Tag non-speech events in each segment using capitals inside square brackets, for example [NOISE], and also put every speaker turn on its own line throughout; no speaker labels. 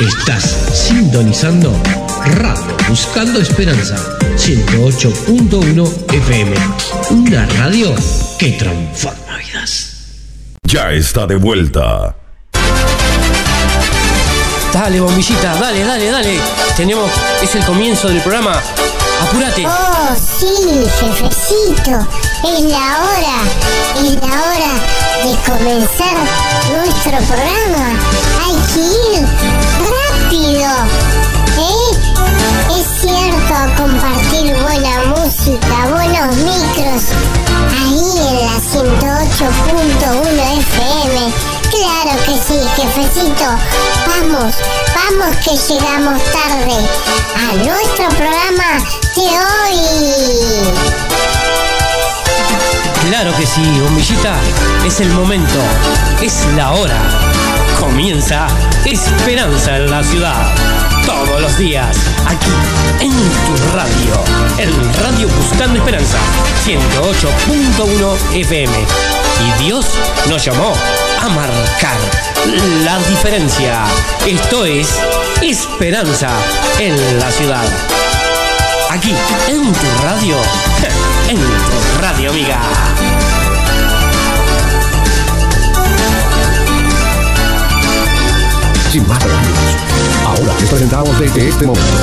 Estás sintonizando Radio Buscando Esperanza 108.1 FM. Una radio que transforma vidas.
Ya está de vuelta.
Dale, bombillita, dale, dale, dale. Tenemos, es el comienzo del programa. Apúrate.
Oh, sí, jefecito. Es la hora. Es la hora de comenzar nuestro programa. Hay que ir ¿Eh? Es cierto, compartir buena música, buenos micros. Ahí en la 108.1 FM. Claro que sí, jefecito. Vamos, vamos que llegamos tarde a nuestro programa de hoy.
Claro que sí, bombillita. Es el momento. Es la hora. Comienza Esperanza en la ciudad. Todos los días, aquí en tu radio. En Radio Buscando Esperanza, 108.1 FM. Y Dios nos llamó a marcar la diferencia. Esto es Esperanza en la ciudad. Aquí, en tu radio. [LAUGHS] En tu radio, amiga.
Sin más preámbulos, ahora les presentamos desde este momento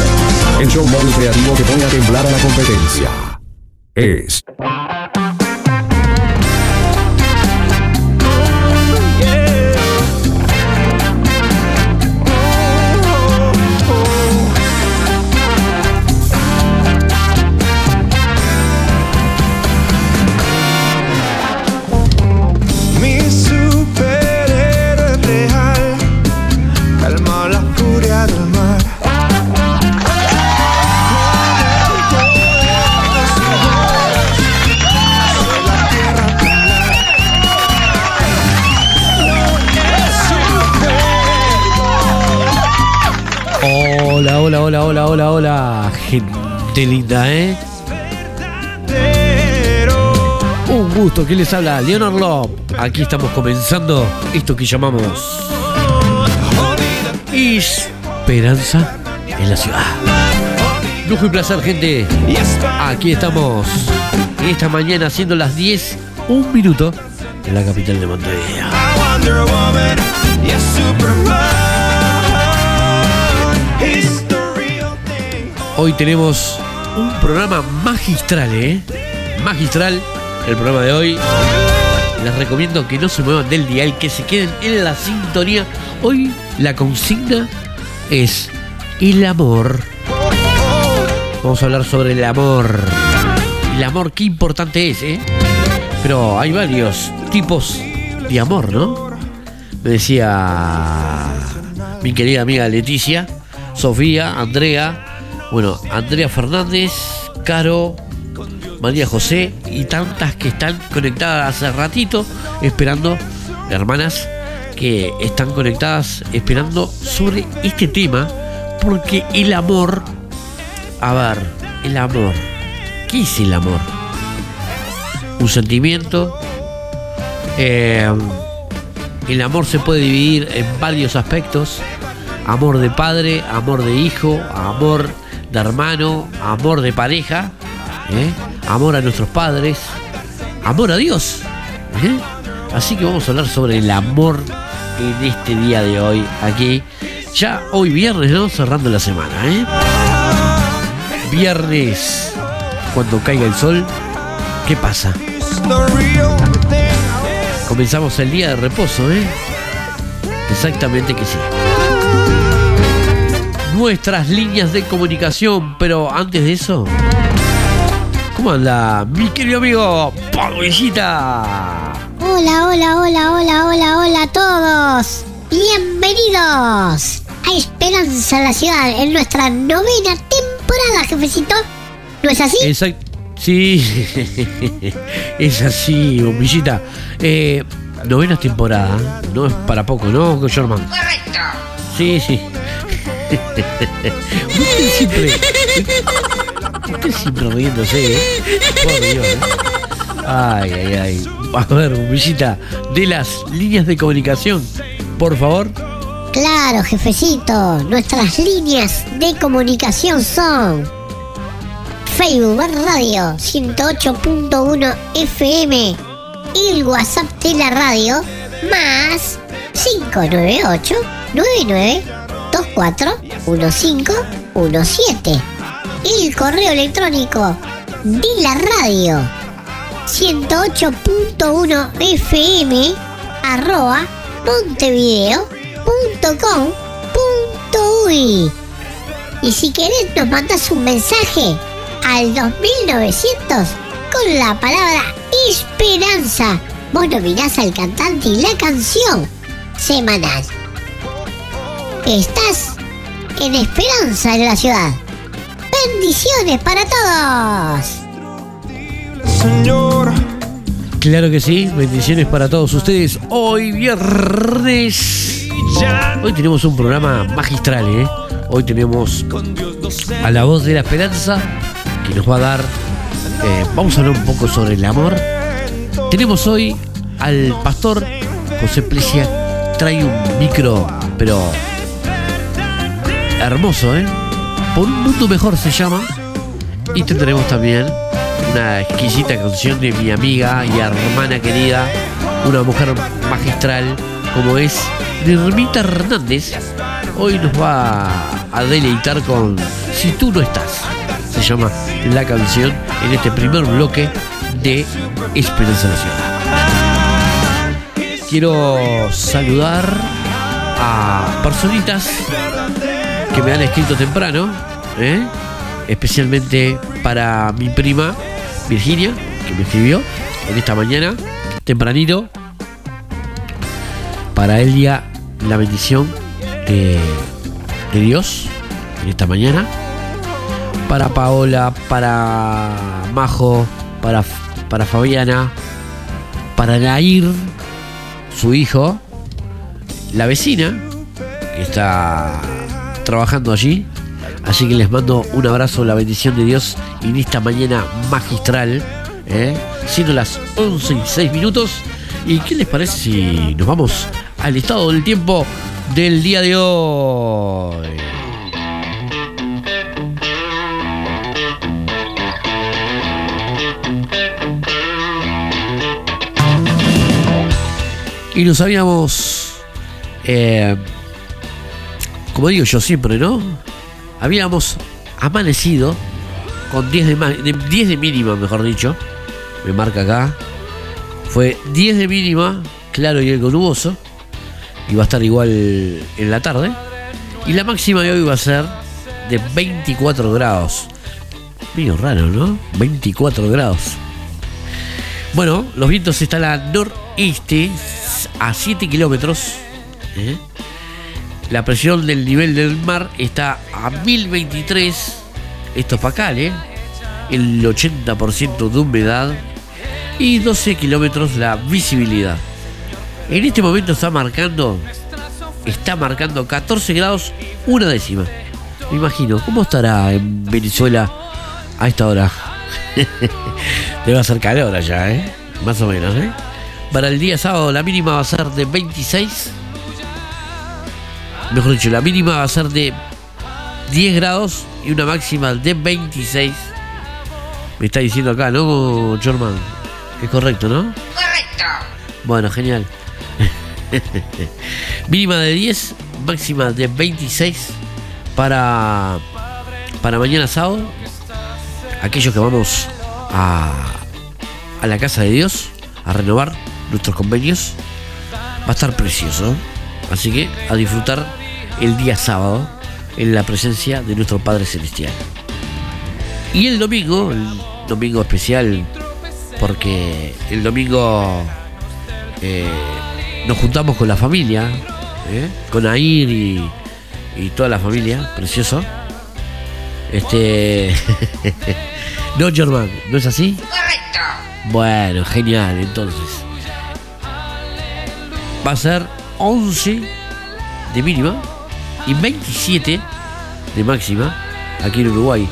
el show móvil creativo que pone a temblar a la competencia. Es
Hola, hola, hola, hola, hola, hola, gente linda, ¿eh? Un gusto, ¿quién les habla? Leonard Love. Aquí estamos comenzando esto que llamamos Esperanza en la ciudad. Lujo y placer, gente. Aquí estamos esta mañana haciendo las 10, un minuto en la capital de Montevideo. Hoy tenemos un programa magistral, ¿eh? Magistral el programa de hoy. Les recomiendo que no se muevan del dial, que se queden en la sintonía. Hoy la consigna es el amor. Vamos a hablar sobre el amor. El amor, qué importante es, ¿eh? Pero hay varios tipos de amor, ¿no? Me decía mi querida amiga Leticia, Sofía, Andrea, bueno, Andrea Fernández, Caro, María José y tantas que están conectadas hace ratito esperando, hermanas, que están conectadas esperando sobre este tema, porque el amor, a ver, el amor, ¿qué es el amor? Un sentimiento, eh, el amor se puede dividir en varios aspectos. Amor de padre, amor de hijo, amor hermano, amor de pareja, ¿eh? amor a nuestros padres, amor a Dios. ¿eh? Así que vamos a hablar sobre el amor en este día de hoy, aquí. Ya hoy viernes, ¿no? Cerrando la semana, ¿eh? Viernes, cuando caiga el sol, ¿qué pasa? Comenzamos el día de reposo, ¿eh? Exactamente que sí. Nuestras líneas de comunicación, pero antes de eso, ¿cómo anda mi querido amigo Pablillita?
Hola, hola, hola, hola, hola, hola a todos. Bienvenidos a Esperanza en la Ciudad en nuestra novena temporada, jefecito. ¿No es así?
Exacto. Sí, [LAUGHS] es así, bombillita. Eh, novena temporada, no es para poco, ¿no, Sherman? Correcto. Sí, sí. Usted siempre. Usted siempre riéndose, ¿eh? Por Dios, ¿eh? Ay, ay, ay. A ver, bombillita, de las líneas de comunicación, por favor.
Claro, jefecito. Nuestras líneas de comunicación son Facebook Radio 108.1 FM y el WhatsApp de la radio más 598 99 24 1517 y el correo electrónico de la radio 108.1 FM arroba montevideo.com.uy y si querés nos mandas un mensaje al 2900 con la palabra esperanza. Vos nominás al cantante y la canción semanal. Estás en Esperanza en la ciudad. Bendiciones para todos.
Señor,
Claro que sí, bendiciones para todos ustedes. Hoy viernes. Hoy tenemos un programa magistral, ¿eh? Hoy tenemos a la voz de la esperanza que nos va a dar. eh, vamos a hablar un poco sobre el amor. Tenemos hoy al pastor José Plesia. Trae un micro, pero hermoso, ¿eh? Por un mundo mejor se llama. Y tendremos también una exquisita canción de mi amiga y hermana querida, una mujer magistral como es Nirmita Hernández. Hoy nos va a deleitar con Si tú no estás. Se llama la canción en este primer bloque de Esperanza Nacional. Quiero saludar a personitas que me han escrito temprano, ¿eh? especialmente para mi prima Virginia, que me escribió en esta mañana, tempranito, para Elia la bendición de, Dios en esta mañana, para Paola, para Majo, para, para Fabiana, para Nair, su hijo, la vecina, que está trabajando allí. Así que les mando un abrazo, la bendición de Dios en esta mañana magistral, ¿eh? siendo las 11 y 6 minutos. ¿Y qué les parece si nos vamos al estado del tiempo del día de hoy? Y nos habíamos, eh, como digo yo siempre, ¿no? Habíamos amanecido con 10 de, ma- de- 10 de mínima, mejor dicho. Me marca acá. Fue 10 de mínima, claro y algo nuboso. Y va a estar igual en la tarde. Y la máxima de hoy va a ser de 24 grados. Medio raro, ¿no? 24 grados. Bueno, los vientos están a noreste a 7 kilómetros. ¿eh? La presión del nivel del mar está a 1023 hectopascales, el 80% de humedad y 12 kilómetros la visibilidad. En este momento está marcando, está marcando 14 grados una décima. Me imagino, ¿cómo estará en Venezuela a esta hora? [LAUGHS] Debe hacer calor allá, ¿eh? Más o menos, ¿eh? Para el día sábado la mínima va a ser de 26. Mejor dicho, la mínima va a ser de 10 grados y una máxima de 26. Me está diciendo acá, ¿no, Jorman? Es correcto, ¿no? Correcto. Bueno, genial. [LAUGHS] mínima de 10, máxima de 26 para, para mañana sábado. Aquellos que vamos a, a la casa de Dios a renovar nuestros convenios, va a estar precioso. Así que a disfrutar el día sábado en la presencia de nuestro Padre Celestial. Y el domingo, el domingo especial, porque el domingo eh, nos juntamos con la familia, ¿eh? con Air y, y toda la familia, precioso. Este. [LAUGHS] no, Germán, ¿no es así? Correcto. Bueno, genial, entonces. Va a ser 11 de mínima y 27 de máxima aquí en Uruguay.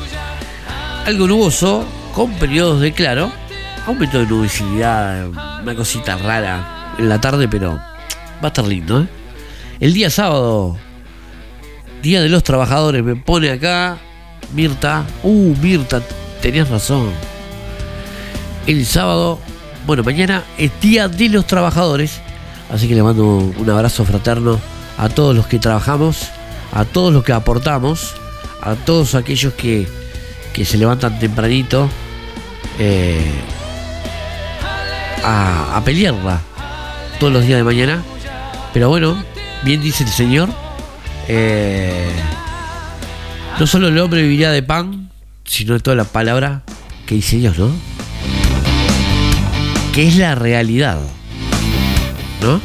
Algo nuboso, con periodos de claro, aumento de nubosidad, una cosita rara en la tarde, pero va a estar lindo. ¿eh? El día sábado, Día de los Trabajadores, me pone acá Mirta. Uh, Mirta, tenías razón. El sábado, bueno, mañana es Día de los Trabajadores, así que le mando un abrazo fraterno a todos los que trabajamos, a todos los que aportamos, a todos aquellos que, que se levantan tempranito eh, a, a pelearla todos los días de mañana. Pero bueno, bien dice el Señor, eh, no solo el hombre vivirá de pan, sino de toda la palabra que dice Dios, ¿no? Que es la realidad, ¿no?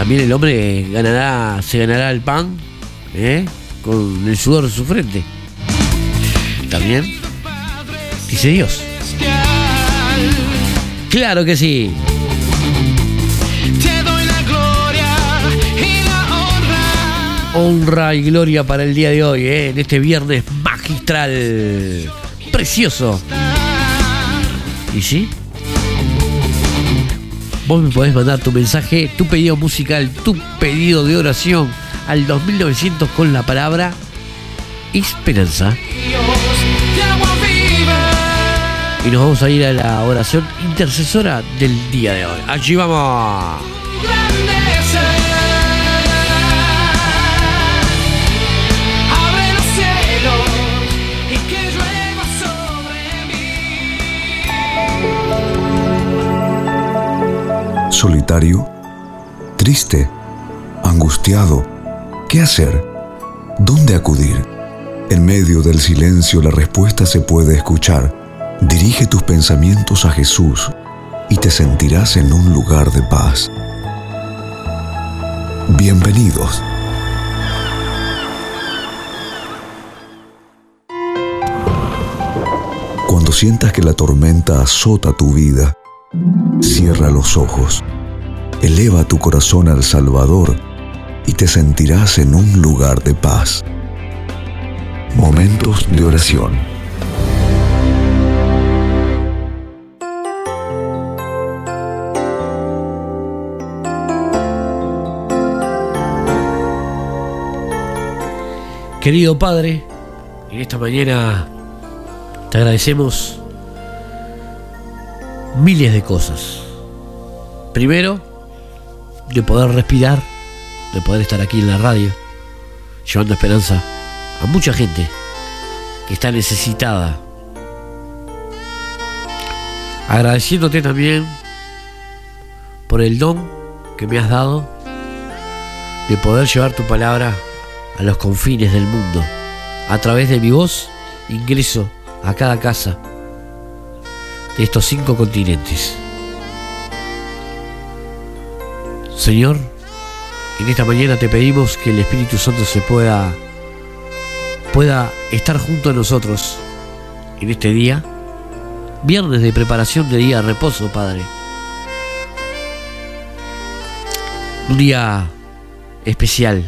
También el hombre ganará, se ganará el pan ¿eh? con el sudor de su frente. También dice Dios. Claro que sí.
Te doy la gloria y la honra.
honra y gloria para el día de hoy, ¿eh? en este viernes magistral, precioso. ¿Y sí? Vos me podés mandar tu mensaje, tu pedido musical, tu pedido de oración al 2900 con la palabra esperanza. Y nos vamos a ir a la oración intercesora del día de hoy. Allí vamos.
Solitario, triste, angustiado. ¿Qué hacer? ¿Dónde acudir? En medio del silencio la respuesta se puede escuchar. Dirige tus pensamientos a Jesús y te sentirás en un lugar de paz. Bienvenidos. Cuando sientas que la tormenta azota tu vida, cierra los ojos, eleva tu corazón al Salvador y te sentirás en un lugar de paz. Momentos de oración.
Querido Padre, en esta mañana te agradecemos miles de cosas. Primero, de poder respirar, de poder estar aquí en la radio, llevando esperanza a mucha gente que está necesitada. Agradeciéndote también por el don que me has dado de poder llevar tu palabra a los confines del mundo. A través de mi voz ingreso a cada casa de estos cinco continentes. Señor, en esta mañana te pedimos que el Espíritu Santo se pueda pueda estar junto a nosotros en este día, viernes de preparación de día de reposo, Padre. Un día especial,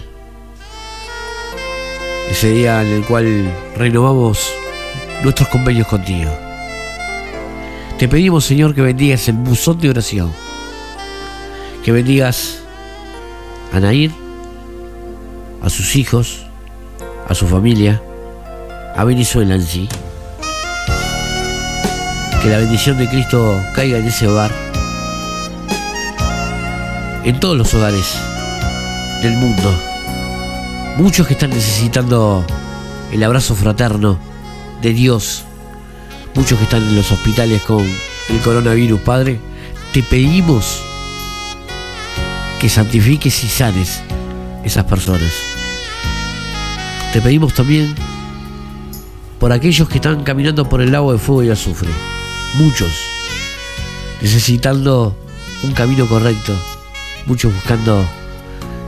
ese día en el cual renovamos nuestros convenios contigo. Te pedimos, Señor, que bendigas el buzón de oración, que bendigas a Nair, a sus hijos, a su familia, a Venezuela en sí. Que la bendición de Cristo caiga en ese hogar, en todos los hogares del mundo. Muchos que están necesitando el abrazo fraterno de Dios. Muchos que están en los hospitales con el coronavirus, Padre. Te pedimos que santifiques y sanes esas personas. Te pedimos también por aquellos que están caminando por el lago de fuego y azufre. Muchos necesitando un camino correcto. Muchos buscando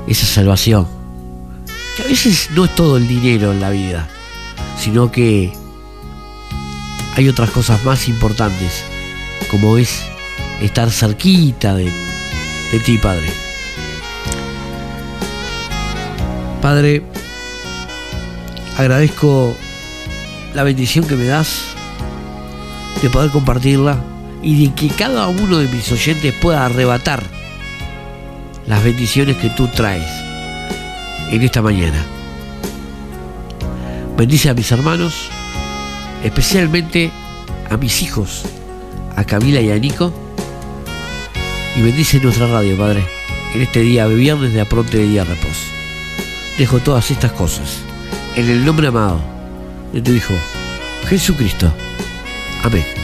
esa salvación. Que a veces no es todo el dinero en la vida, sino que hay otras cosas más importantes, como es estar cerquita de, de ti, Padre. Padre, agradezco la bendición que me das de poder compartirla y de que cada uno de mis oyentes pueda arrebatar las bendiciones que tú traes en esta mañana. Bendice a mis hermanos, especialmente a mis hijos, a Camila y a Nico. Y bendice nuestra radio, Padre, en este día de viernes de apronte de día de reposo. Dejo todas estas cosas en el nombre amado de tu Hijo, Jesucristo. Amén.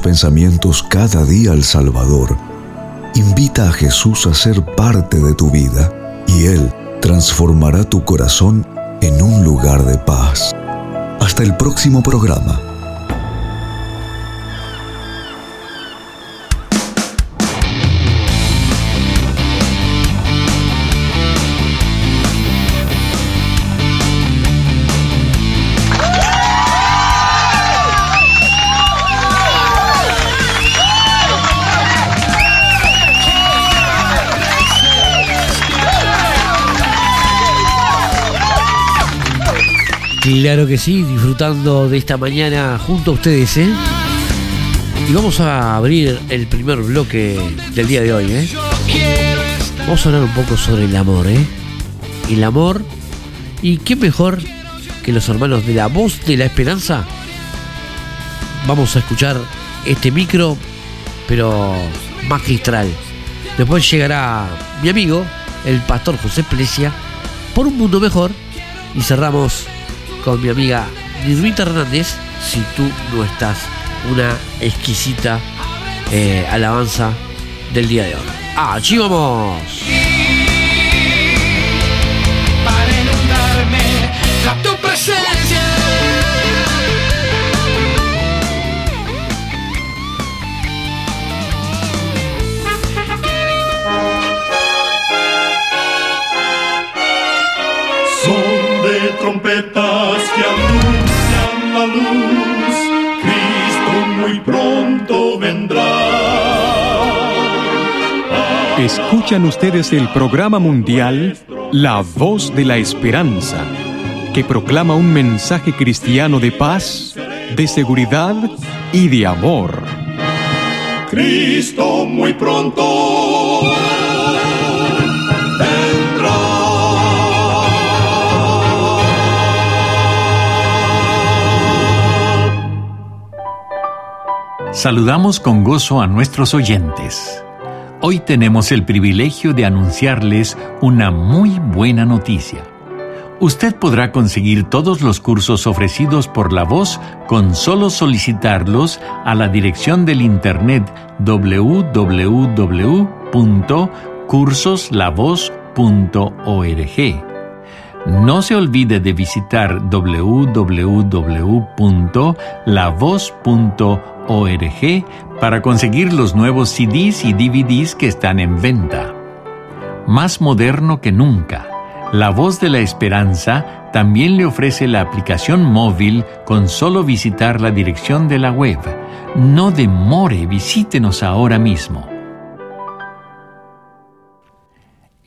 Pensamientos cada día al Salvador. Invita a Jesús a ser parte de tu vida y Él transformará tu corazón en un lugar de paz. Hasta el próximo programa.
Claro que sí, disfrutando de esta mañana junto a ustedes, ¿eh? Y vamos a abrir el primer bloque del día de hoy, ¿eh? Vamos a hablar un poco sobre el amor, ¿eh? El amor. ¿Y qué mejor que los hermanos de la voz de la esperanza? Vamos a escuchar este micro, pero magistral. Después llegará mi amigo, el pastor José Plesia, por un mundo mejor. Y cerramos con mi amiga Nirmita Hernández, si tú no estás, una exquisita eh, alabanza del día de hoy. ¡Allí vamos!
Escuchan ustedes el programa mundial La Voz de la Esperanza, que proclama un mensaje cristiano de paz, de seguridad y de amor.
Cristo muy pronto vendrá.
Saludamos con gozo a nuestros oyentes. Hoy tenemos el privilegio de anunciarles una muy buena noticia. Usted podrá conseguir todos los cursos ofrecidos por la voz con solo solicitarlos a la dirección del internet www.cursoslavoz.org. No se olvide de visitar www.lavoz.org para conseguir los nuevos CDs y DVDs que están en venta. Más moderno que nunca, La Voz de la Esperanza también le ofrece la aplicación móvil con solo visitar la dirección de la web. No demore, visítenos ahora mismo.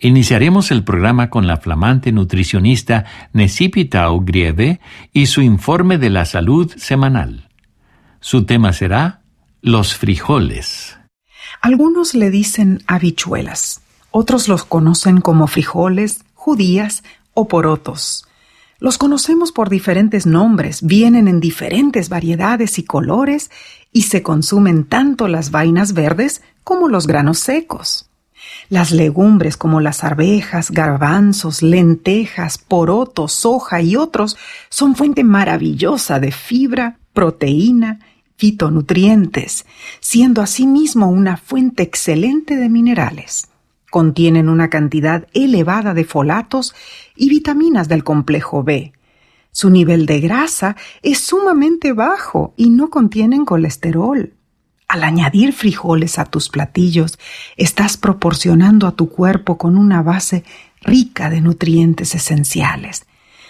Iniciaremos el programa con la flamante nutricionista Necipitao Grieve y su informe de la salud semanal. Su tema será los frijoles.
Algunos le dicen habichuelas, otros los conocen como frijoles, judías o porotos. Los conocemos por diferentes nombres, vienen en diferentes variedades y colores y se consumen tanto las vainas verdes como los granos secos. Las legumbres como las arvejas, garbanzos, lentejas, porotos, soja y otros son fuente maravillosa de fibra, proteína, fitonutrientes, siendo asimismo una fuente excelente de minerales. Contienen una cantidad elevada de folatos y vitaminas del complejo B. Su nivel de grasa es sumamente bajo y no contienen colesterol. Al añadir frijoles a tus platillos, estás proporcionando a tu cuerpo con una base rica de nutrientes esenciales.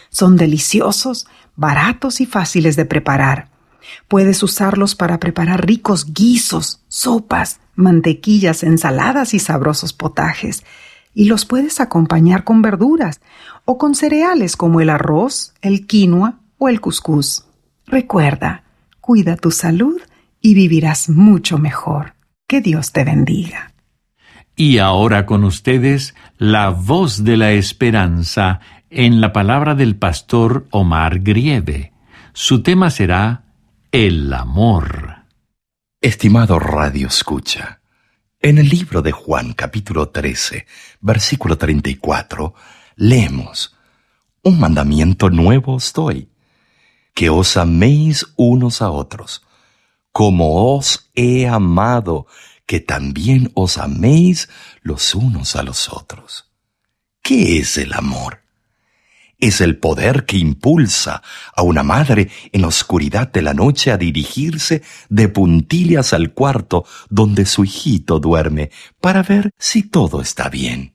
Son deliciosos, baratos y fáciles de preparar. Puedes usarlos para preparar ricos guisos, sopas, mantequillas, ensaladas y sabrosos potajes. Y los puedes acompañar con verduras o con cereales como el arroz, el quinoa o el cuscús. Recuerda, cuida tu salud y vivirás mucho mejor. Que Dios te bendiga.
Y ahora con ustedes la voz de la esperanza en la palabra del pastor Omar Grieve. Su tema será el amor.
Estimado Radio Escucha, en el libro de Juan capítulo 13, versículo 34, leemos, Un mandamiento nuevo os doy, que os améis unos a otros como os he amado, que también os améis los unos a los otros. ¿Qué es el amor? Es el poder que impulsa a una madre en la oscuridad de la noche a dirigirse de puntillas al cuarto donde su hijito duerme para ver si todo está bien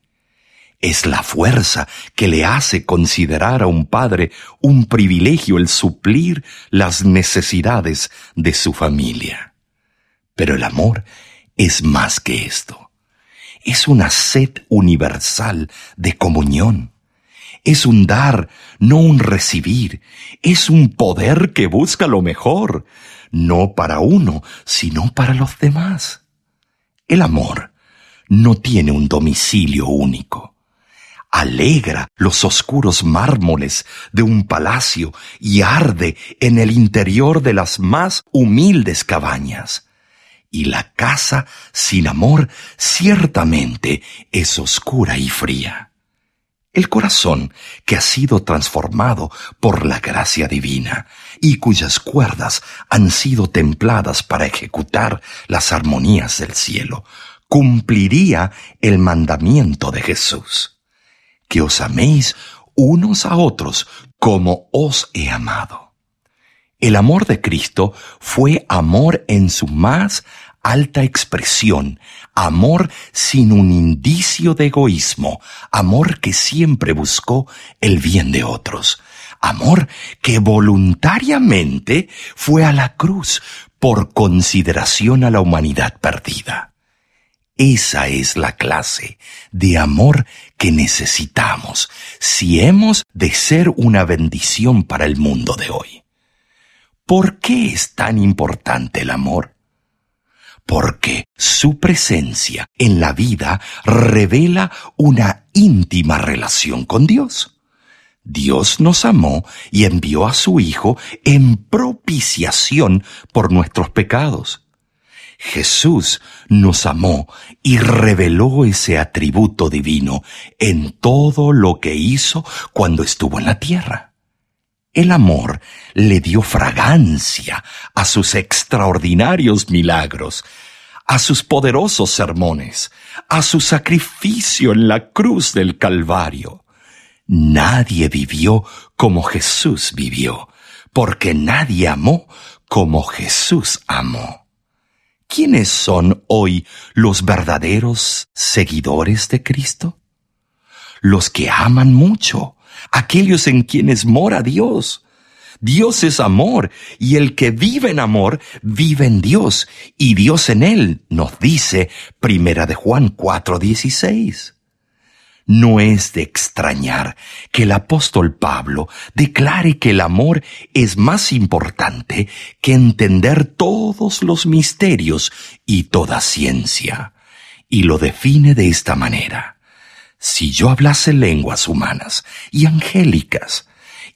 es la fuerza que le hace considerar a un padre un privilegio el suplir las necesidades de su familia. Pero el amor es más que esto. Es una sed universal de comunión. Es un dar, no un recibir. Es un poder que busca lo mejor, no para uno, sino para los demás. El amor no tiene un domicilio único alegra los oscuros mármoles de un palacio y arde en el interior de las más humildes cabañas. Y la casa sin amor ciertamente es oscura y fría. El corazón que ha sido transformado por la gracia divina y cuyas cuerdas han sido templadas para ejecutar las armonías del cielo, cumpliría el mandamiento de Jesús que os améis unos a otros como os he amado. El amor de Cristo fue amor en su más alta expresión, amor sin un indicio de egoísmo, amor que siempre buscó el bien de otros, amor que voluntariamente fue a la cruz por consideración a la humanidad perdida. Esa es la clase de amor que necesitamos si hemos de ser una bendición para el mundo de hoy. ¿Por qué es tan importante el amor? Porque su presencia en la vida revela una íntima relación con Dios. Dios nos amó y envió a su Hijo en propiciación por nuestros pecados. Jesús nos amó y reveló ese atributo divino en todo lo que hizo cuando estuvo en la tierra. El amor le dio fragancia a sus extraordinarios milagros, a sus poderosos sermones, a su sacrificio en la cruz del Calvario. Nadie vivió como Jesús vivió, porque nadie amó como Jesús amó. ¿Quiénes son hoy los verdaderos seguidores de Cristo? Los que aman mucho, aquellos en quienes mora Dios. Dios es amor y el que vive en amor vive en Dios y Dios en él, nos dice Primera de Juan 4:16. No es de extrañar que el apóstol Pablo declare que el amor es más importante que entender todos los misterios y toda ciencia, y lo define de esta manera. Si yo hablase lenguas humanas y angélicas,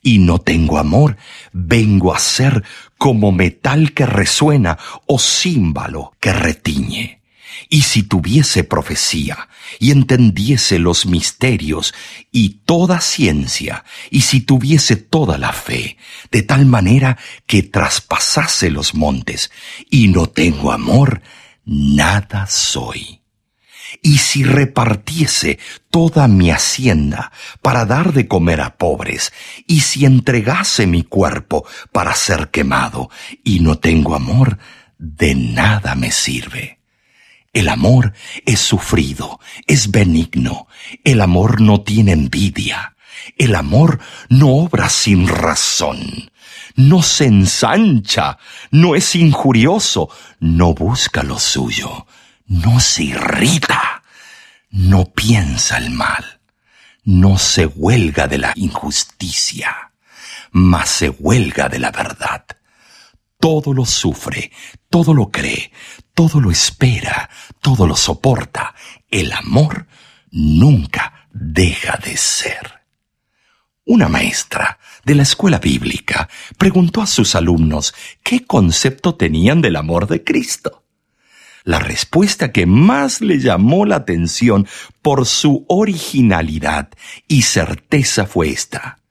y no tengo amor, vengo a ser como metal que resuena o címbalo que retiñe. Y si tuviese profecía y entendiese los misterios y toda ciencia, y si tuviese toda la fe, de tal manera que traspasase los montes, y no tengo amor, nada soy. Y si repartiese toda mi hacienda para dar de comer a pobres, y si entregase mi cuerpo para ser quemado, y no tengo amor, de nada me sirve. El amor es sufrido, es benigno, el amor no tiene envidia, el amor no obra sin razón, no se ensancha, no es injurioso, no busca lo suyo, no se irrita, no piensa el mal, no se huelga de la injusticia, mas se huelga de la verdad. Todo lo sufre, todo lo cree, todo lo espera, todo lo soporta. El amor nunca deja de ser. Una maestra de la escuela bíblica preguntó a sus alumnos qué concepto tenían del amor de Cristo. La respuesta que más le llamó la atención por su originalidad y certeza fue esta.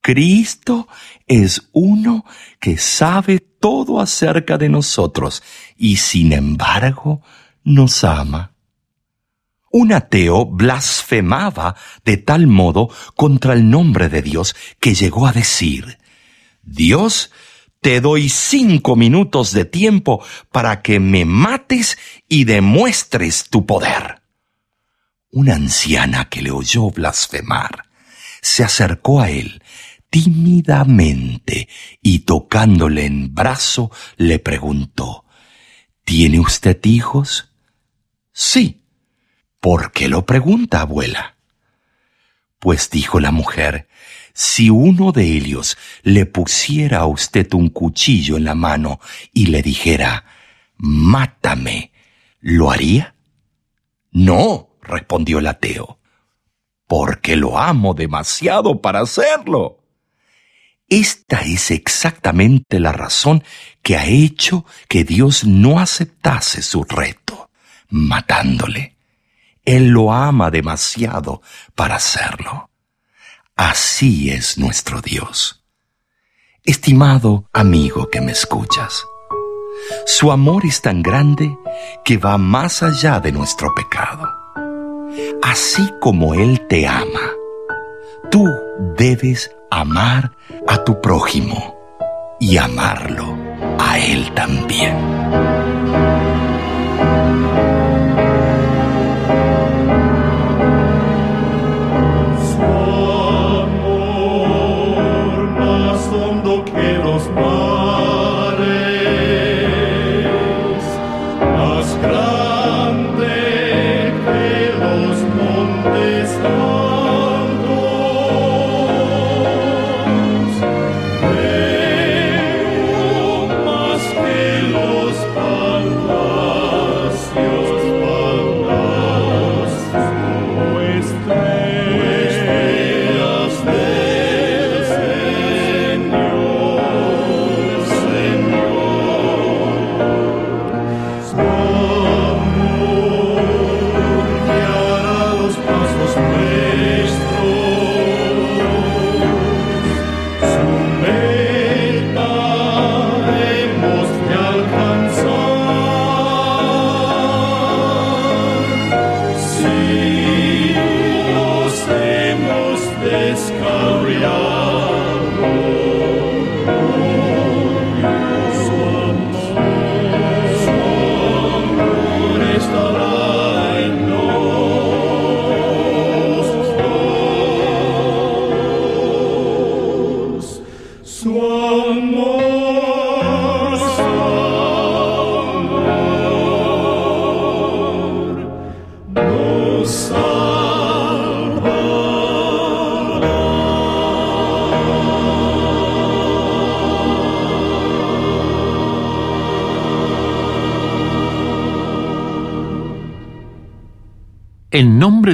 Cristo es uno que sabe todo acerca de nosotros y sin embargo nos ama. Un ateo blasfemaba de tal modo contra el nombre de Dios que llegó a decir, Dios, te doy cinco minutos de tiempo para que me mates y demuestres tu poder. Una anciana que le oyó blasfemar se acercó a él tímidamente y tocándole en brazo le preguntó, ¿Tiene usted hijos? Sí. ¿Por qué lo pregunta, abuela? Pues dijo la mujer, si uno de ellos le pusiera a usted un cuchillo en la mano y le dijera, mátame, ¿lo haría? No, respondió el ateo, porque lo amo demasiado para hacerlo. Esta es exactamente la razón que ha hecho que Dios no aceptase su reto, matándole. Él lo ama demasiado para hacerlo. Así es nuestro Dios. Estimado amigo que me escuchas, su amor es tan grande que va más allá de nuestro pecado. Así como Él te ama, tú debes amar a tu prójimo y amarlo a Él también.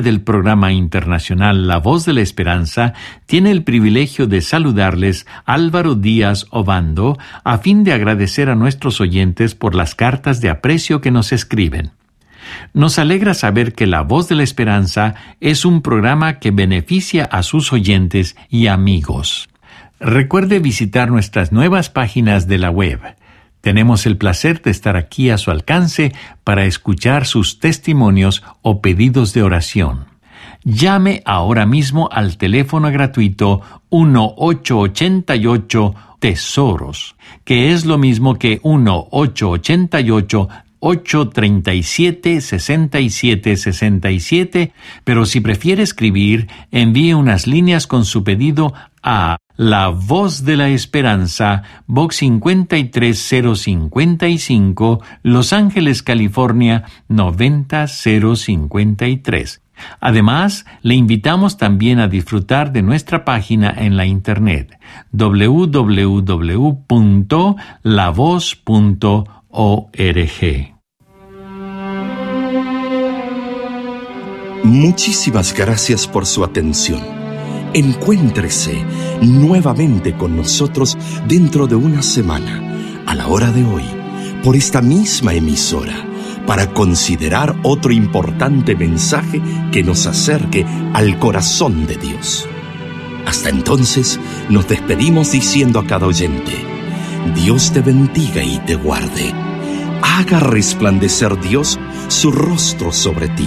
Del programa internacional La Voz de la Esperanza, tiene el privilegio de saludarles Álvaro Díaz Obando a fin de agradecer a nuestros oyentes por las cartas de aprecio que nos escriben. Nos alegra saber que La Voz de la Esperanza es un programa que beneficia a sus oyentes y amigos. Recuerde visitar nuestras nuevas páginas de la web. Tenemos el placer de estar aquí a su alcance para escuchar sus testimonios o pedidos de oración. Llame ahora mismo al teléfono gratuito 1888 Tesoros, que es lo mismo que 1888 837 67 67, pero si prefiere escribir, envíe unas líneas con su pedido a La Voz de la Esperanza, Box 53055, Los Ángeles, California 90053. Además, le invitamos también a disfrutar de nuestra página en la internet www.lavoz.org.
Muchísimas gracias por su atención. Encuéntrese nuevamente con nosotros dentro de una semana, a la hora de hoy, por esta misma emisora, para considerar otro importante mensaje que nos acerque al corazón de Dios. Hasta entonces, nos despedimos diciendo a cada oyente, Dios te bendiga y te guarde. Haga resplandecer Dios su rostro sobre ti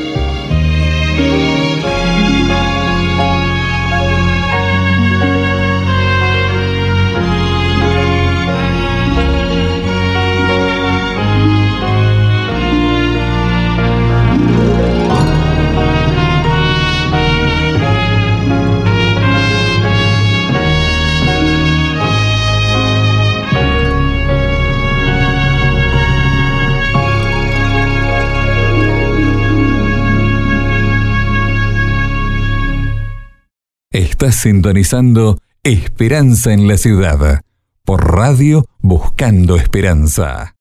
Estás sintonizando Esperanza en la Ciudad por Radio Buscando Esperanza.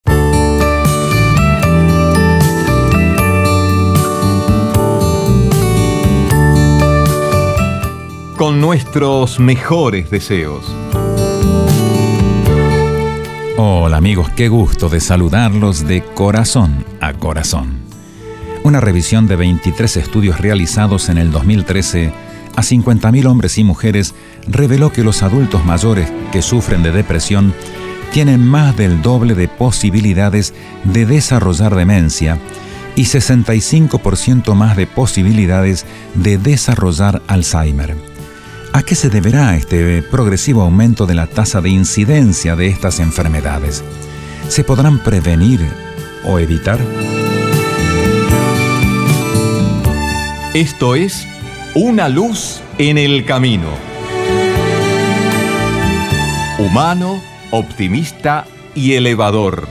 Con nuestros mejores deseos.
Hola amigos, qué gusto de saludarlos de corazón a corazón. Una revisión de 23 estudios realizados en el 2013 a 50.000 hombres y mujeres reveló que los adultos mayores que sufren de depresión tienen más del doble de posibilidades de desarrollar demencia y 65% más de posibilidades de desarrollar Alzheimer. ¿A qué se deberá este progresivo aumento de la tasa de incidencia de estas enfermedades? ¿Se podrán prevenir o evitar?
Esto es Una luz en el camino. Humano, optimista y elevador.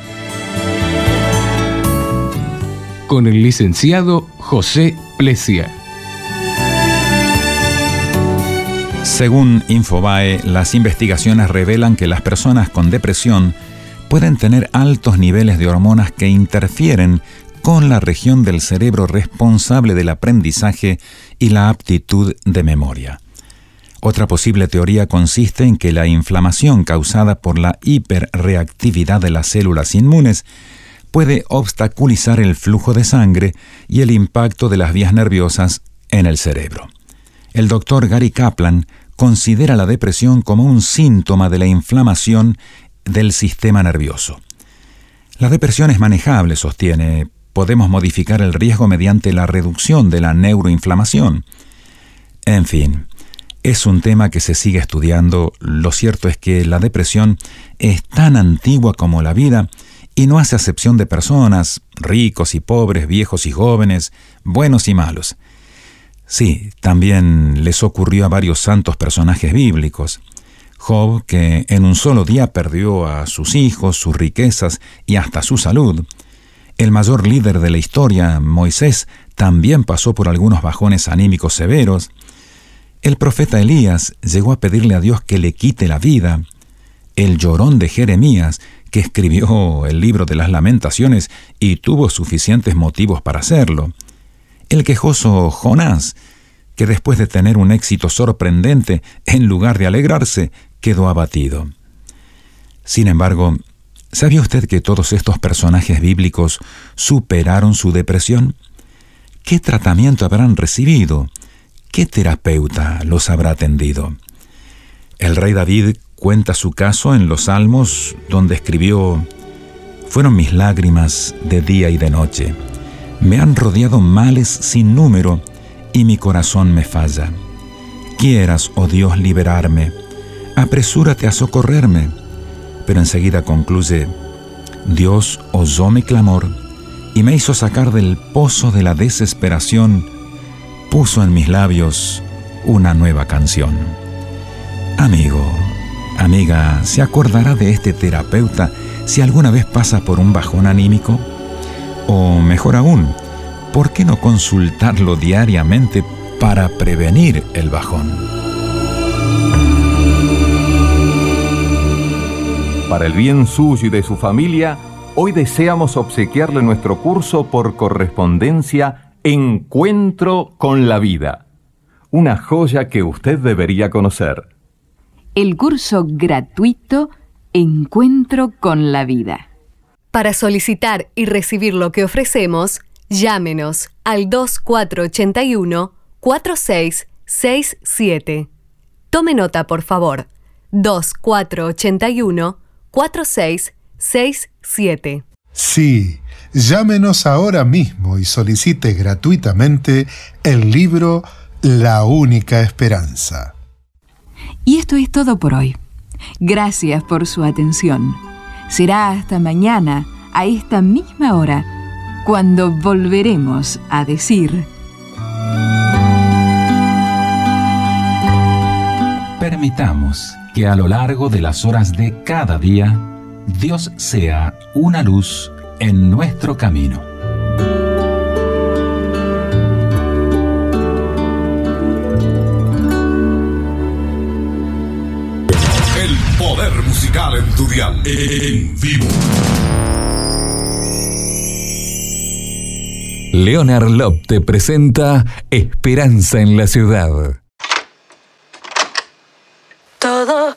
Con el licenciado José Plesia.
Según Infobae, las investigaciones revelan que las personas con depresión pueden tener altos niveles de hormonas que interfieren con la región del cerebro responsable del aprendizaje y la aptitud de memoria. Otra posible teoría consiste en que la inflamación causada por la hiperreactividad de las células inmunes puede obstaculizar el flujo de sangre y el impacto de las vías nerviosas en el cerebro. El doctor Gary Kaplan considera la depresión como un síntoma de la inflamación del sistema nervioso. La depresión es manejable, sostiene, podemos modificar el riesgo mediante la reducción de la neuroinflamación. En fin, es un tema que se sigue estudiando. Lo cierto es que la depresión es tan antigua como la vida y no hace acepción de personas, ricos y pobres, viejos y jóvenes, buenos y malos. Sí, también les ocurrió a varios santos personajes bíblicos. Job, que en un solo día perdió a sus hijos, sus riquezas y hasta su salud. El mayor líder de la historia, Moisés, también pasó por algunos bajones anímicos severos. El profeta Elías llegó a pedirle a Dios que le quite la vida. El llorón de Jeremías, que escribió el libro de las lamentaciones y tuvo suficientes motivos para hacerlo. El quejoso Jonás, que después de tener un éxito sorprendente, en lugar de alegrarse, quedó abatido. Sin embargo, ¿sabía usted que todos estos personajes bíblicos superaron su depresión? ¿Qué tratamiento habrán recibido? ¿Qué terapeuta los habrá atendido? El rey David cuenta su caso en los Salmos, donde escribió, Fueron mis lágrimas de día y de noche. Me han rodeado males sin número y mi corazón me falla. Quieras, oh Dios, liberarme, apresúrate a socorrerme. Pero enseguida concluye, Dios oyó mi clamor y me hizo sacar del pozo de la desesperación, puso en mis labios una nueva canción. Amigo, amiga, ¿se acordará de este terapeuta si alguna vez pasa por un bajón anímico? O mejor aún, ¿por qué no consultarlo diariamente para prevenir el bajón?
Para el bien suyo y de su familia, hoy deseamos obsequiarle nuestro curso por correspondencia Encuentro con la vida. Una joya que usted debería conocer.
El curso gratuito Encuentro con la vida.
Para solicitar y recibir lo que ofrecemos, llámenos al 2481 4667. Tome nota, por favor. 2481 4667.
Sí, llámenos ahora mismo y solicite gratuitamente el libro La única esperanza.
Y esto es todo por hoy. Gracias por su atención. Será hasta mañana, a esta misma hora, cuando volveremos a decir...
Permitamos que a lo largo de las horas de cada día, Dios sea una luz en nuestro camino.
El poder musical en tu dial. En vivo.
Leonard Lop te presenta Esperanza en la Ciudad.
Todo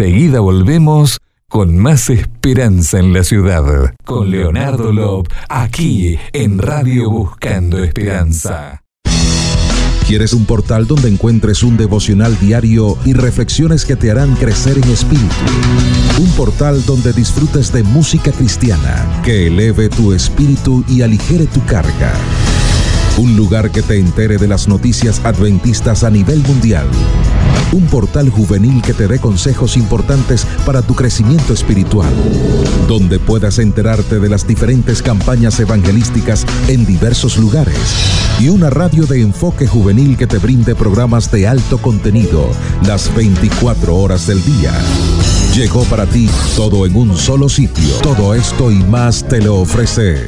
Enseguida volvemos con más esperanza en la ciudad. Con Leonardo Lob, aquí en Radio Buscando Esperanza.
¿Quieres un portal donde encuentres un devocional diario y reflexiones que te harán crecer en espíritu? Un portal donde disfrutes de música cristiana que eleve tu espíritu y aligere tu carga. Un lugar que te entere de las noticias adventistas a nivel mundial. Un portal juvenil que te dé consejos importantes para tu crecimiento espiritual. Donde puedas enterarte de las diferentes campañas evangelísticas en diversos lugares. Y una radio de enfoque juvenil que te brinde programas de alto contenido las 24 horas del día. Llegó para ti todo en un solo sitio. Todo esto y más te lo ofrece.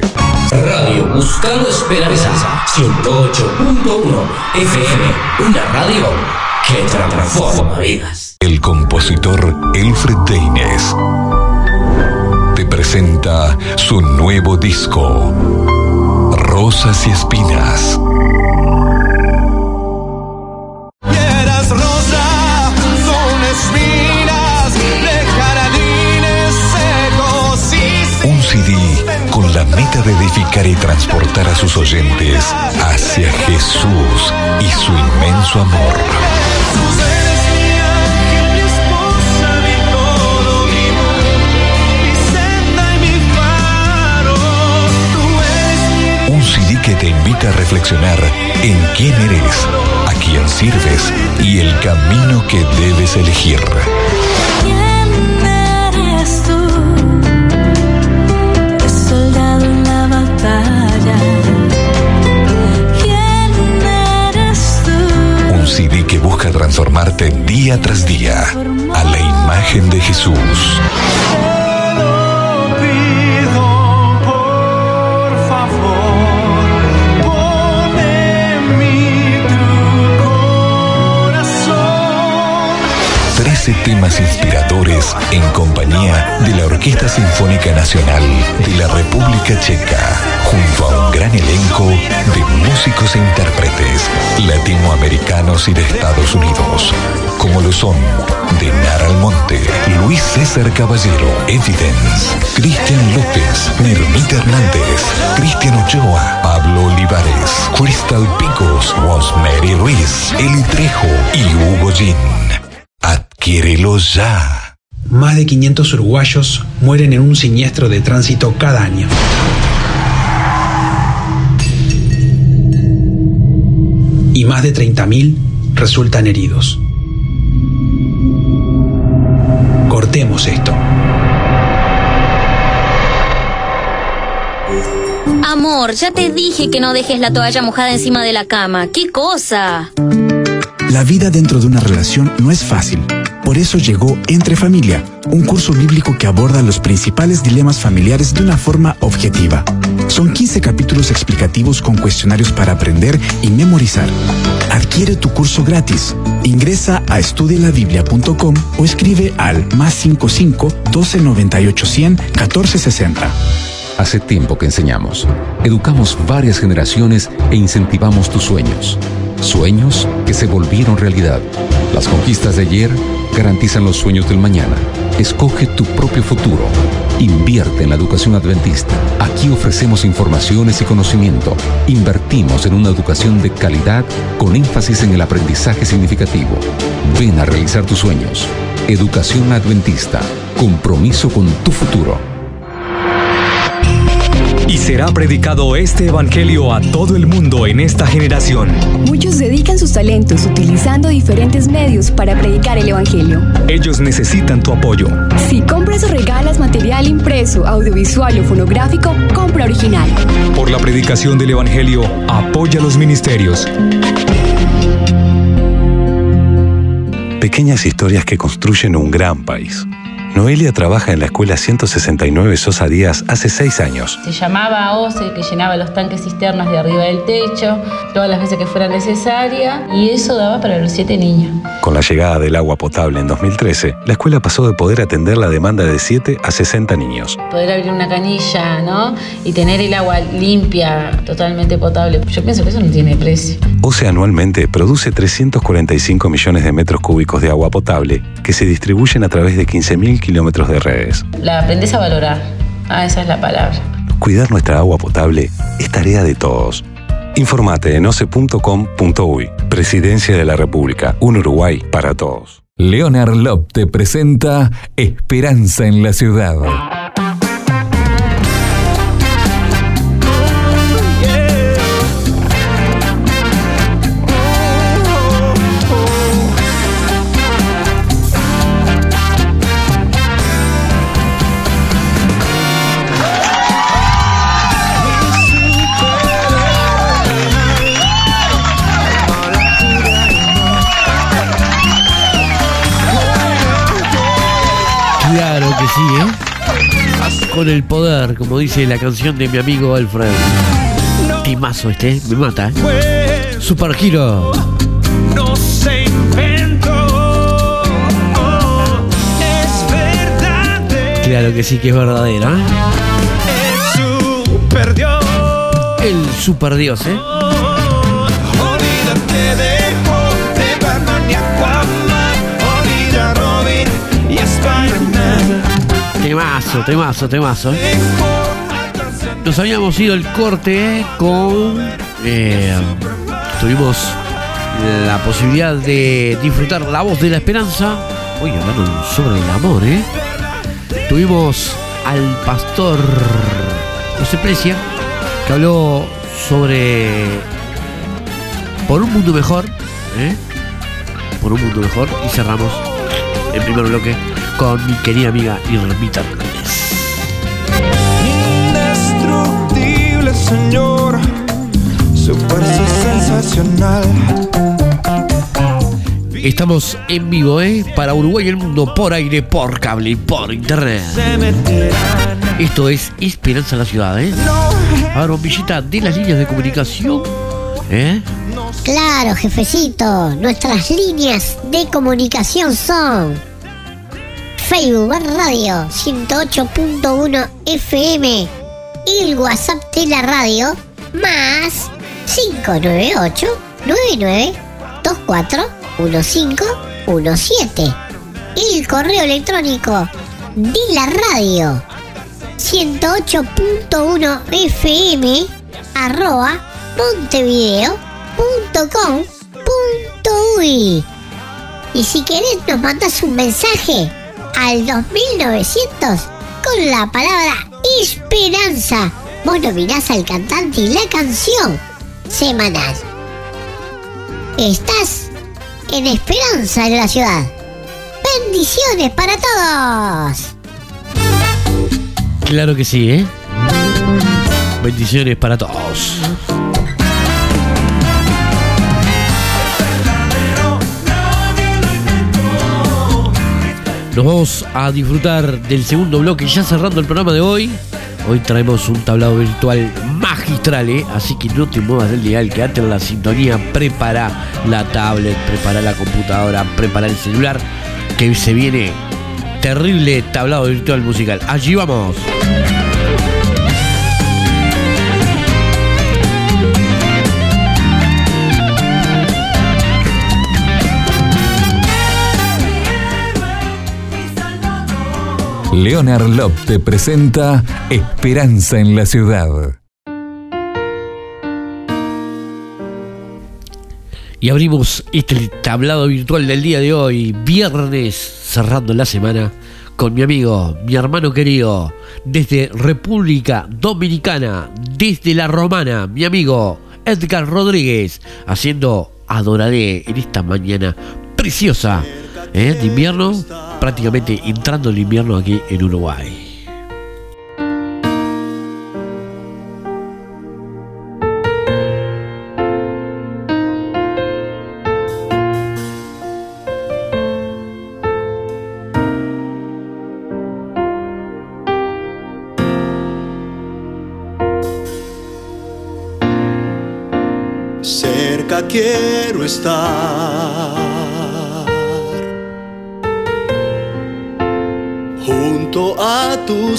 Radio Buscando Esperanza 108.1 FM, una radio que transforma vidas.
El compositor Elfred Deines te presenta su nuevo disco, Rosas y Espinas.
De
edificar y transportar a sus oyentes hacia Jesús y su inmenso amor. Un CD que te invita a reflexionar en quién eres, a quién sirves y el camino que debes elegir. Transformarte día tras día a la imagen de Jesús. 13 temas inspiradores en compañía de la Orquesta Sinfónica Nacional de la República Checa, junto a un gran elenco de músicos e intérpretes latinoamericanos y de Estados Unidos, como lo son de Nara Almonte, Luis César Caballero, Evidence, Cristian López, Mermita Hernández, Cristian Ochoa, Pablo Olivares, Crystal Picos, Rosemary Ruiz, Eli Trejo y Hugo Gin. Adquiérelo ya.
Más de 500 uruguayos mueren en un siniestro de tránsito cada año. Y más de 30.000 resultan heridos. Cortemos esto.
Amor, ya te dije que no dejes la toalla mojada encima de la cama. ¿Qué cosa?
La vida dentro de una relación no es fácil. Por eso llegó Entre Familia, un curso bíblico que aborda los principales dilemas familiares de una forma objetiva. Son 15 capítulos explicativos con cuestionarios para aprender y memorizar. Adquiere tu curso gratis. Ingresa a estudialabiblia.com o escribe al más 55 12 98 100 14 60.
Hace tiempo que enseñamos. Educamos varias generaciones e incentivamos tus sueños. Sueños que se volvieron realidad. Las conquistas de ayer garantizan los sueños del mañana. Escoge tu propio futuro. Invierte en la educación adventista. Aquí ofrecemos informaciones y conocimiento. Invertimos en una educación de calidad con énfasis en el aprendizaje significativo. Ven a realizar tus sueños. Educación adventista. Compromiso con tu futuro.
Y será predicado este evangelio a todo el mundo en esta generación.
Muchos dedican sus talentos utilizando diferentes medios para predicar el Evangelio.
Ellos necesitan tu apoyo.
Si compras o regalas material impreso, audiovisual o fonográfico, compra original.
Por la predicación del evangelio, apoya los ministerios.
Pequeñas historias que construyen un gran país. Noelia trabaja en la escuela 169 Sosa Díaz hace seis años.
Se llamaba OCE, que llenaba los tanques cisternas de arriba del techo, todas las veces que fuera necesaria, y eso daba para los siete niños.
Con la llegada del agua potable en 2013, la escuela pasó de poder atender la demanda de 7 a 60 niños.
Poder abrir una canilla, ¿no? Y tener el agua limpia, totalmente potable. Yo pienso que eso no tiene precio.
OCE anualmente produce 345 millones de metros cúbicos de agua potable que se distribuyen a través de 15.000 kilómetros de redes.
La aprendes a valorar. Ah, esa es la palabra.
Cuidar nuestra agua potable es tarea de todos. Informate en oce.com.uy. Presidencia de la República. Un Uruguay para todos.
Leonard Lop te presenta Esperanza en la Ciudad.
Sí, ¿eh? Con el poder, como dice la canción de mi amigo Alfred. Timazo este, ¿eh? me mata. ¿eh? Super Hero.
No se inventó. Es verdad.
Claro que sí que es verdadero, ¿eh?
El super Dios.
El super dios, ¿eh? Temazo, temazo, temazo. Nos habíamos ido el corte con. eh, tuvimos la posibilidad de disfrutar la voz de la esperanza. Hoy hablando sobre el amor, ¿eh? Tuvimos al pastor José Precia, que habló sobre. Por un mundo mejor, ¿eh? Por un mundo mejor. Y cerramos en primer bloque con mi querida amiga Irmita Núñez.
Indestructible, señor. Su fuerza es sensacional.
Estamos en vivo, ¿eh? Para Uruguay y el mundo, por aire, por cable y por internet.
Se meterán.
Esto es Esperanza en la Ciudad, ¿eh? A ver, bombillita de las líneas de comunicación, ¿eh?
Claro, jefecito. Nuestras líneas de comunicación son Facebook Radio 108.1 FM el WhatsApp de la radio más 598 99 24 1517 y el correo electrónico de la radio 108.1 FM arroba montevideo.com.uy Y si querés nos mandas un mensaje al 2900 con la palabra esperanza. Vos nominás al cantante y la canción semanal. Estás en Esperanza en la ciudad. Bendiciones para todos.
Claro que sí, ¿eh? Bendiciones para todos. Nos vamos a disfrutar del segundo bloque, ya cerrando el programa de hoy. Hoy traemos un tablado virtual magistral, ¿eh? así que no te muevas del dial, quédate en la sintonía, prepara la tablet, prepara la computadora, prepara el celular, que se viene terrible tablado virtual musical. Allí vamos.
Leonard Lop te presenta Esperanza en la Ciudad.
Y abrimos este tablado virtual del día de hoy, viernes, cerrando la semana, con mi amigo, mi hermano querido, desde República Dominicana, desde la Romana, mi amigo Edgar Rodríguez, haciendo Adoraré en esta mañana preciosa ¿eh? de invierno, prácticamente entrando el invierno aquí en Uruguay.
Cerca quiero estar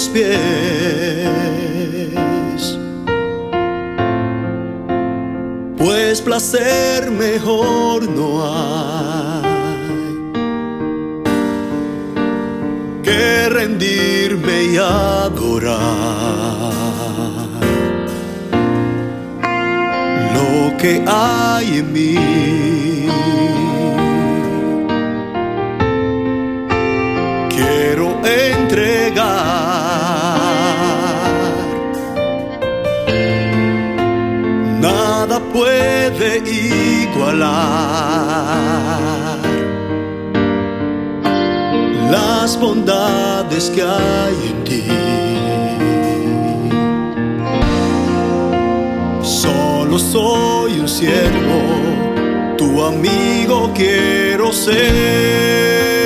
pies. Pues placer mejor no hay que rendirme y adorar lo que hay en mí. puede igualar las bondades que hay en ti. Solo soy un siervo, tu amigo quiero ser.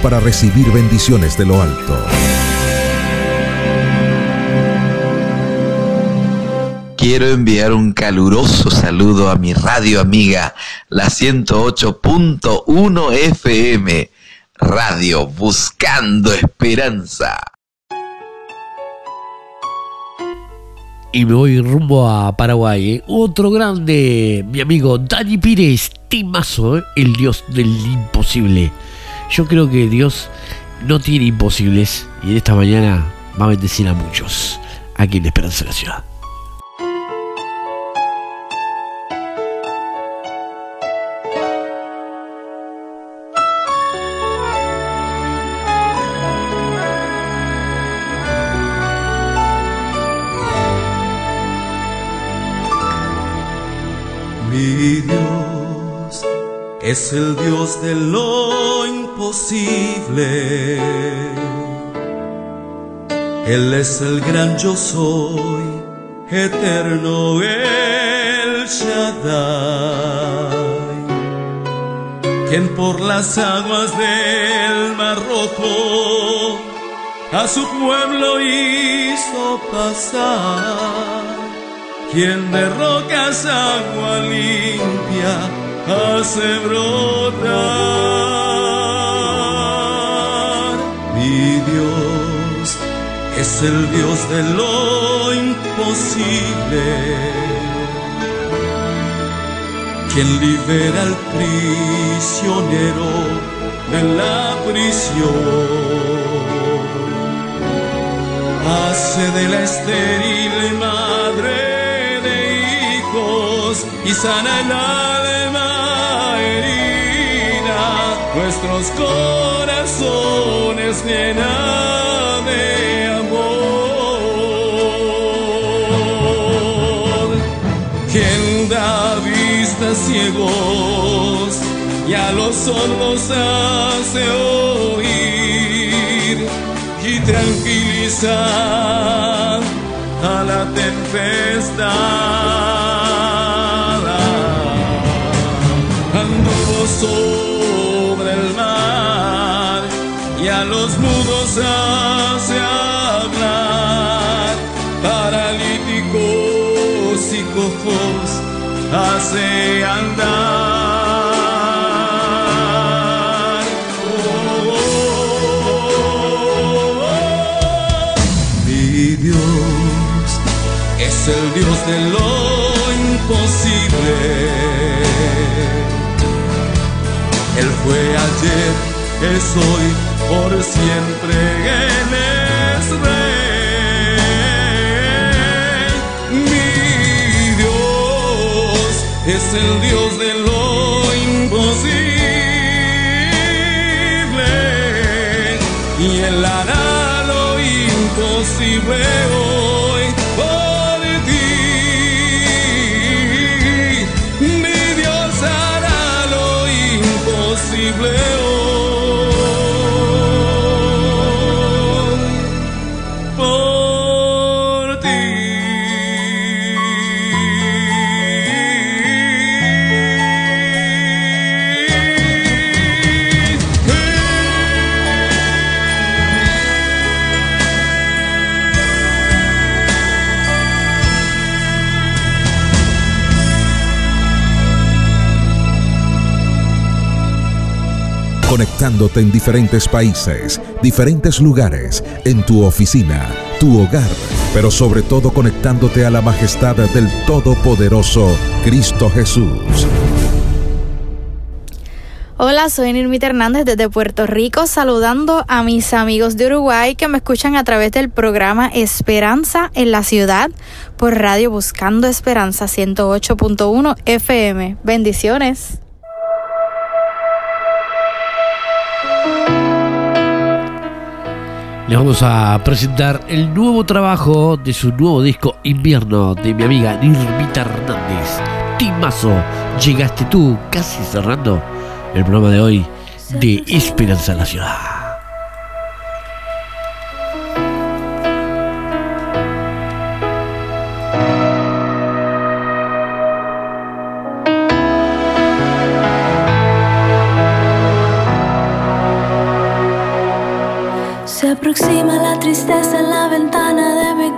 para recibir bendiciones de lo alto.
Quiero enviar un caluroso saludo a mi radio amiga, la 108.1 FM, Radio Buscando Esperanza.
y me voy rumbo a Paraguay. ¿eh? Otro grande, mi amigo Dani Pires, timazo, ¿eh? el dios del imposible. Yo creo que Dios no tiene imposibles y en esta mañana va a bendecir a muchos aquí en Esperanza de la Ciudad.
Es el Dios de lo imposible. Él es el gran yo soy, eterno el Shaddai, quien por las aguas del Mar Rojo a su pueblo hizo pasar quien de rocas agua limpia hace brotar. Mi Dios es el Dios de lo imposible, quien libera al prisionero de la prisión, hace de la estéril madre y sana el alma nuestros corazones llena de amor. Quien da vista ciegos y a los sordos hace oír y tranquiliza a la tempestad. sobre a los mudos hace hablar, paralíticos y cojos hace andar. Mi Dios es el Dios de lo imposible. Él fue ayer, es hoy, por siempre Él es rey. Mi Dios es el Dios de lo imposible y Él hará lo imposible hoy por ti. Mi Dios hará lo imposible hoy
Conectándote en diferentes países, diferentes lugares, en tu oficina, tu hogar, pero sobre todo conectándote a la majestad del Todopoderoso Cristo Jesús.
Hola, soy Nirmita Hernández desde Puerto Rico, saludando a mis amigos de Uruguay que me escuchan a través del programa Esperanza en la Ciudad por Radio Buscando Esperanza 108.1 FM. Bendiciones.
Les vamos a presentar el nuevo trabajo de su nuevo disco Invierno de mi amiga Nirmita Hernández. Timazo, llegaste tú casi cerrando el programa de hoy de Esperanza en la Ciudad.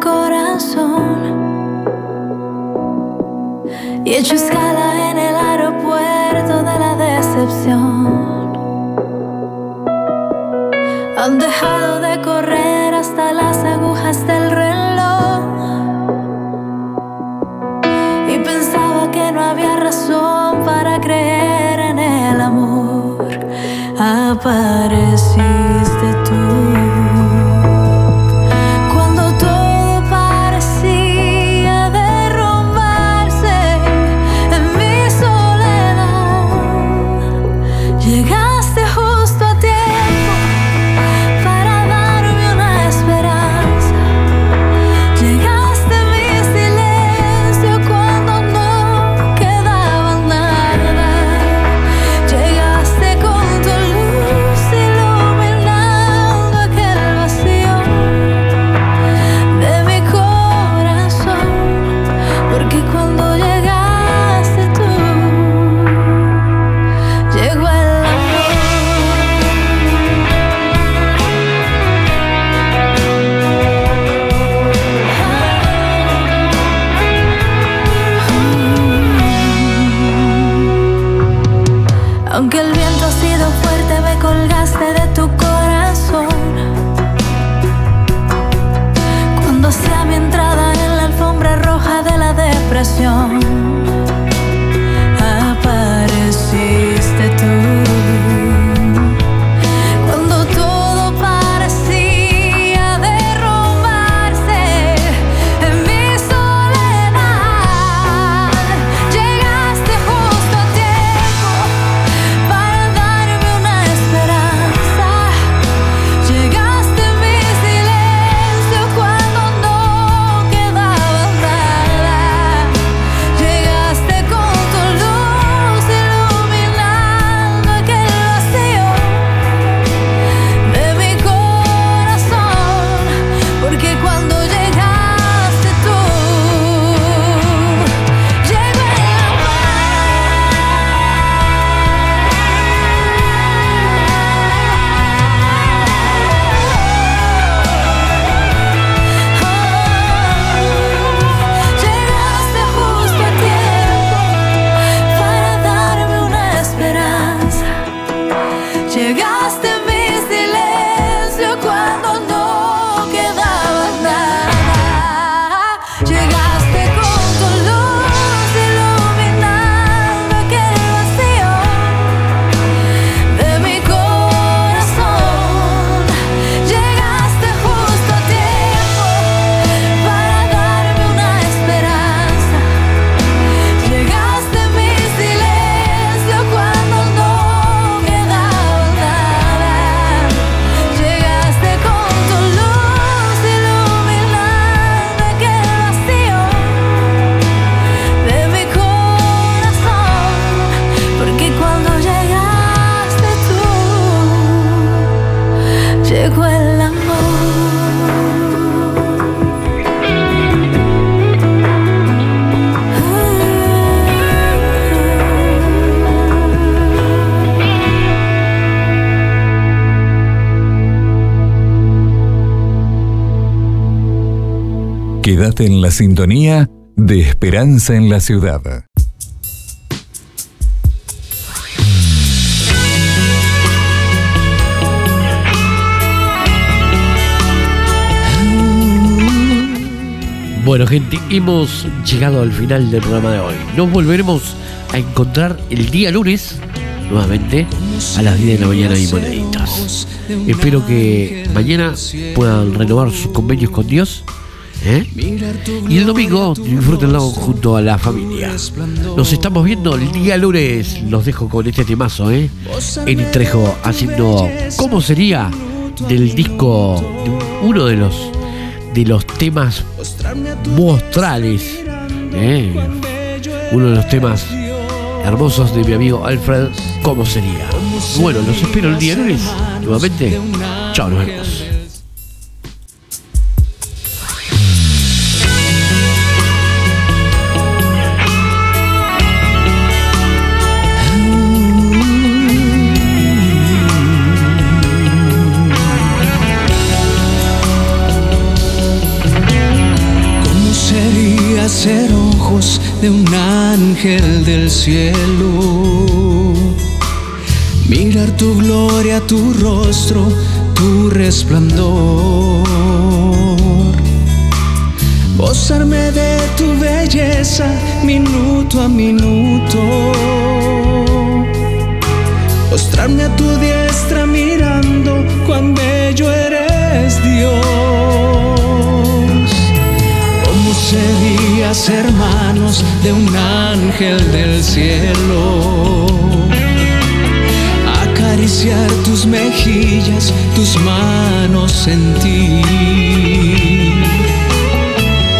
corazón. Y he hecho escalas. En la
sintonía de Esperanza en la Ciudad.
Bueno, gente, hemos llegado al final del programa de hoy. Nos volveremos a encontrar el día lunes, nuevamente, a las 10 de la mañana y moneditas. Espero que mañana puedan renovar sus convenios con Dios. ¿Eh? Y el domingo disfrútenlo junto a la familia. Nos estamos viendo el día lunes. Los dejo con este temazo, ¿eh? En Trejo haciendo cómo sería del disco, uno de los de los temas mostrales, ¿eh? uno de los temas hermosos de mi amigo Alfred, ¿cómo sería? Bueno, los espero el día lunes, nuevamente. Chao, nos vemos.
Ángel del cielo. Mirar tu gloria, tu rostro, tu resplandor. Gozarme de tu belleza minuto a minuto. Postrarme a tu diestra mirando cuán bello eres Dios. ¿Cómo sería ser manos de un ángel del cielo? Acariciar tus mejillas, tus manos sentir.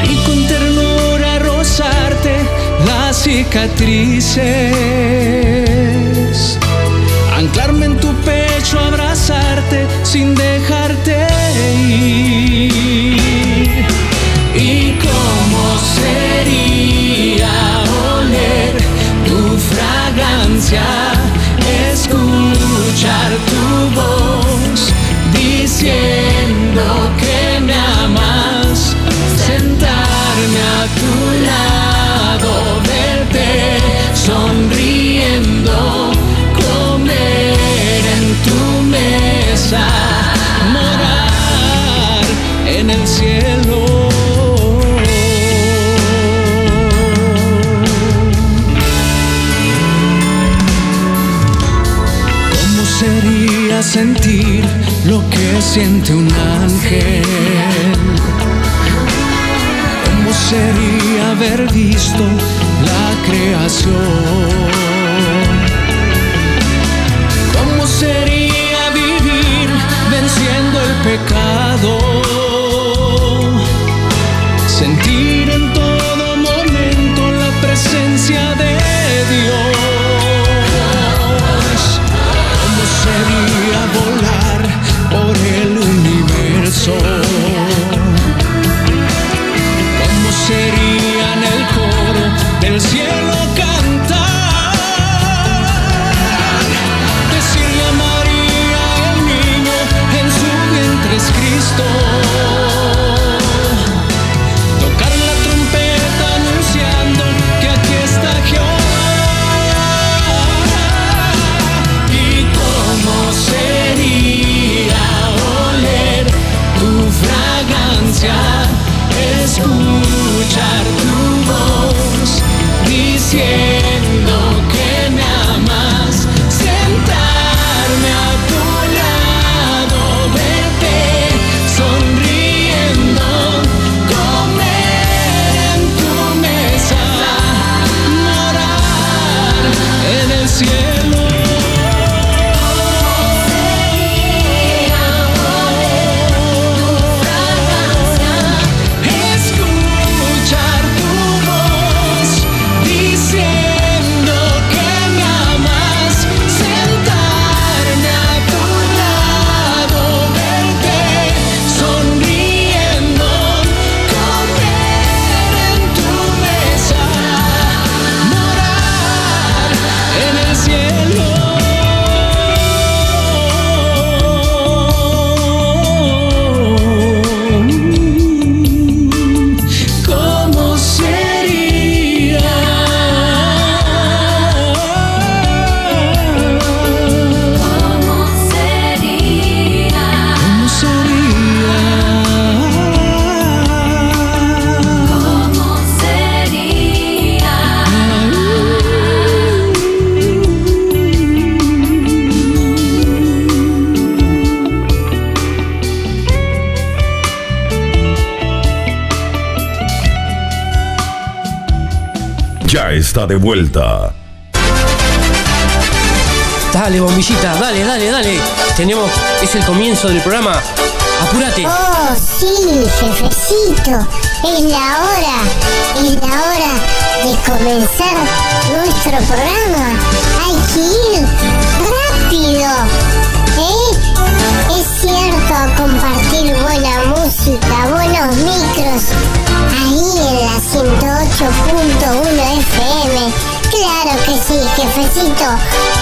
Y con ternura rozarte las cicatrices. Anclarme en tu pecho, abrazarte sin dejarte fragancia? Sentir lo que siente un ángel? ¿Cómo sería haber visto la creación? ¿Cómo sería vivir venciendo el pecado? Está
de vuelta.
Dale, bombillita, dale, dale, dale. Tenemos, es el comienzo del programa. Apúrate.
Oh, sí, jefecito. Es la hora. Es la hora de comenzar nuestro programa. Hay que ir rápido. ¿Eh? Es cierto, compartir buena FM. Claro que sí, jefecito.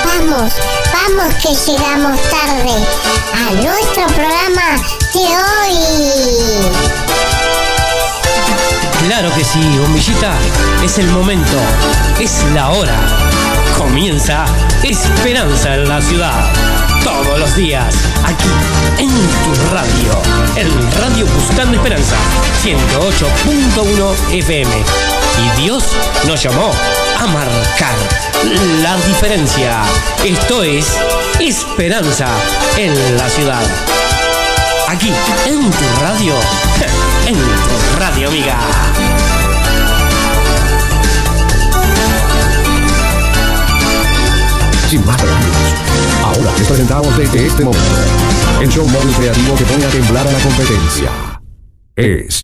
Vamos, vamos que llegamos tarde a nuestro programa de hoy.
Claro que sí, bombillita. Es el momento. Es la hora. Comienza Esperanza en la ciudad. Todos los días, aquí, en tu radio. En Radio Buscando Esperanza, 108.1 FM. Y Dios nos llamó a marcar la diferencia. Esto es Esperanza en la ciudad. Aquí, en tu radio. [LAUGHS] En tu radio, amiga.
Sin más preámbulos, ahora les presentamos desde este momento el show móvil creativo que pone a temblar a la competencia. Es